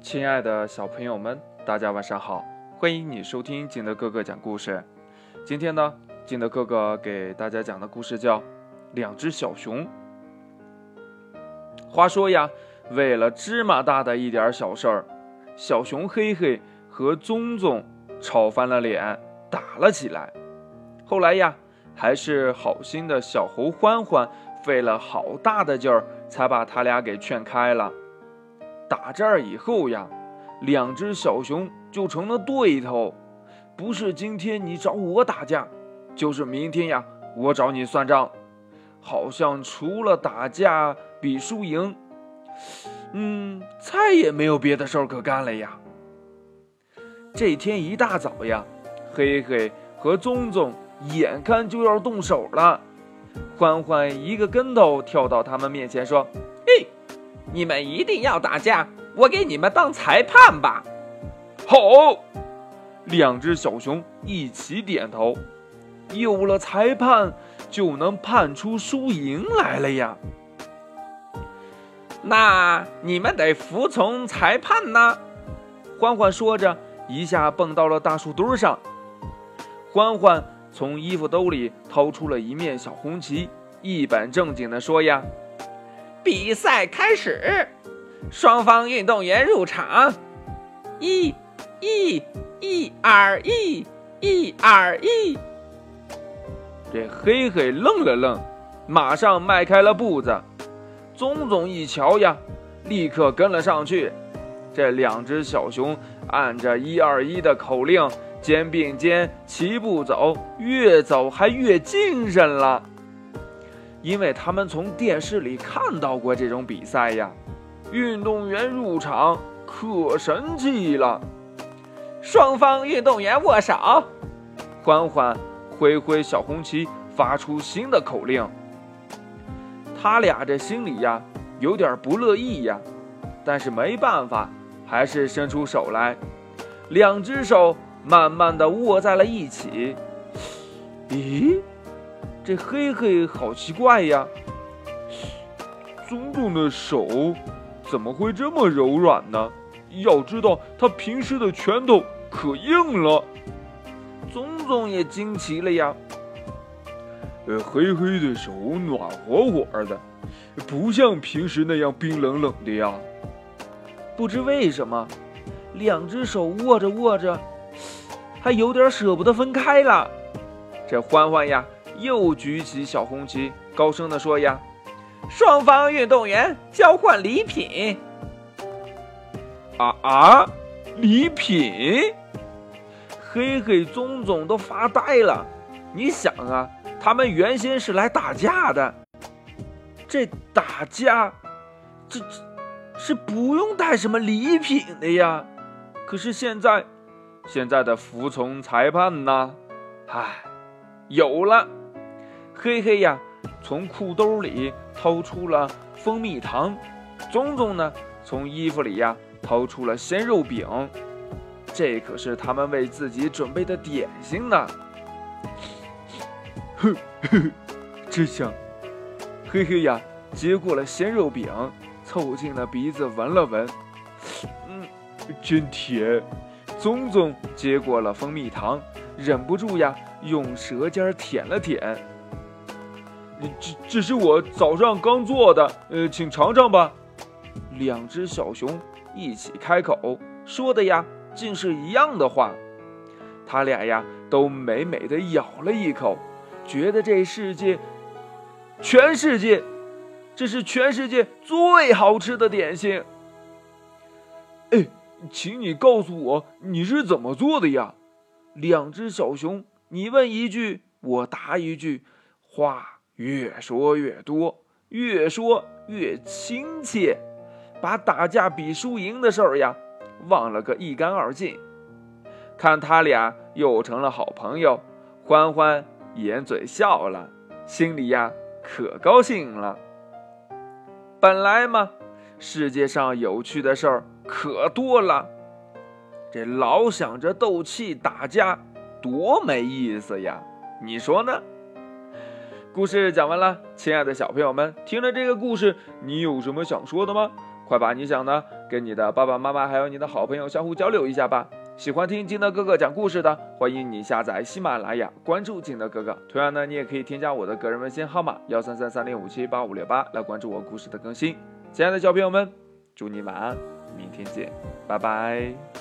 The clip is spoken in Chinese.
亲爱的小朋友们，大家晚上好！欢迎你收听金德哥哥讲故事。今天呢，金德哥哥给大家讲的故事叫《两只小熊》。话说呀，为了芝麻大的一点小事儿，小熊黑黑和棕棕吵翻了脸，打了起来。后来呀，还是好心的小猴欢欢费了好大的劲儿，才把他俩给劝开了。打这儿以后呀，两只小熊就成了对头，不是今天你找我打架，就是明天呀我找你算账，好像除了打架比输赢，嗯，再也没有别的事儿可干了呀。这天一大早呀，黑黑和棕棕眼看就要动手了，欢欢一个跟头跳到他们面前说：“！”你们一定要打架，我给你们当裁判吧。好，两只小熊一起点头。有了裁判，就能判出输赢来了呀。那你们得服从裁判呢。欢欢说着，一下蹦到了大树墩上。欢欢从衣服兜里掏出了一面小红旗，一本正经地说：“呀。”比赛开始，双方运动员入场。一、一、一、二、一、一、二、一。这黑黑愣了愣，马上迈开了步子。棕棕一瞧呀，立刻跟了上去。这两只小熊按着“一、二、一”的口令，肩并肩齐步走，越走还越精神了。因为他们从电视里看到过这种比赛呀，运动员入场可神气了。双方运动员握手。欢欢挥挥小红旗，发出新的口令。他俩这心里呀有点不乐意呀，但是没办法，还是伸出手来，两只手慢慢的握在了一起。咦？这黑黑好奇怪呀！棕棕的手怎么会这么柔软呢？要知道他平时的拳头可硬了。棕棕也惊奇了呀。呃，黑黑的手暖和和的，不像平时那样冰冷冷的呀。不知为什么，两只手握着握着，还有点舍不得分开了。这欢欢呀！又举起小红旗，高声地说：“呀，双方运动员交换礼品。”啊啊，礼品！黑黑棕棕都发呆了。你想啊，他们原先是来打架的，这打架，这这是不用带什么礼品的呀。可是现在，现在的服从裁判呢？唉，有了。黑黑呀，从裤兜里掏出了蜂蜜糖，棕棕呢，从衣服里呀掏出了鲜肉饼，这可是他们为自己准备的点心呢。哼，真香！黑黑呀，接过了鲜肉饼，凑近了鼻子闻了闻，嗯，真甜。棕棕接过了蜂蜜糖，忍不住呀，用舌尖舔了舔。这这是我早上刚做的，呃，请尝尝吧。两只小熊一起开口说的呀，竟是一样的话。他俩呀，都美美的咬了一口，觉得这世界，全世界，这是全世界最好吃的点心。哎，请你告诉我你是怎么做的呀？两只小熊，你问一句，我答一句，话。越说越多，越说越亲切，把打架比输赢的事儿呀忘了个一干二净。看他俩又成了好朋友，欢欢掩嘴笑了，心里呀可高兴了。本来嘛，世界上有趣的事儿可多了，这老想着斗气打架，多没意思呀！你说呢？故事讲完了，亲爱的小朋友们，听了这个故事，你有什么想说的吗？快把你想的跟你的爸爸妈妈还有你的好朋友相互交流一下吧。喜欢听金德哥哥讲故事的，欢迎你下载喜马拉雅，关注金德哥哥。同样呢，你也可以添加我的个人微信号码幺三三三零五七八五六八来关注我故事的更新。亲爱的小朋友们，祝你晚安，明天见，拜拜。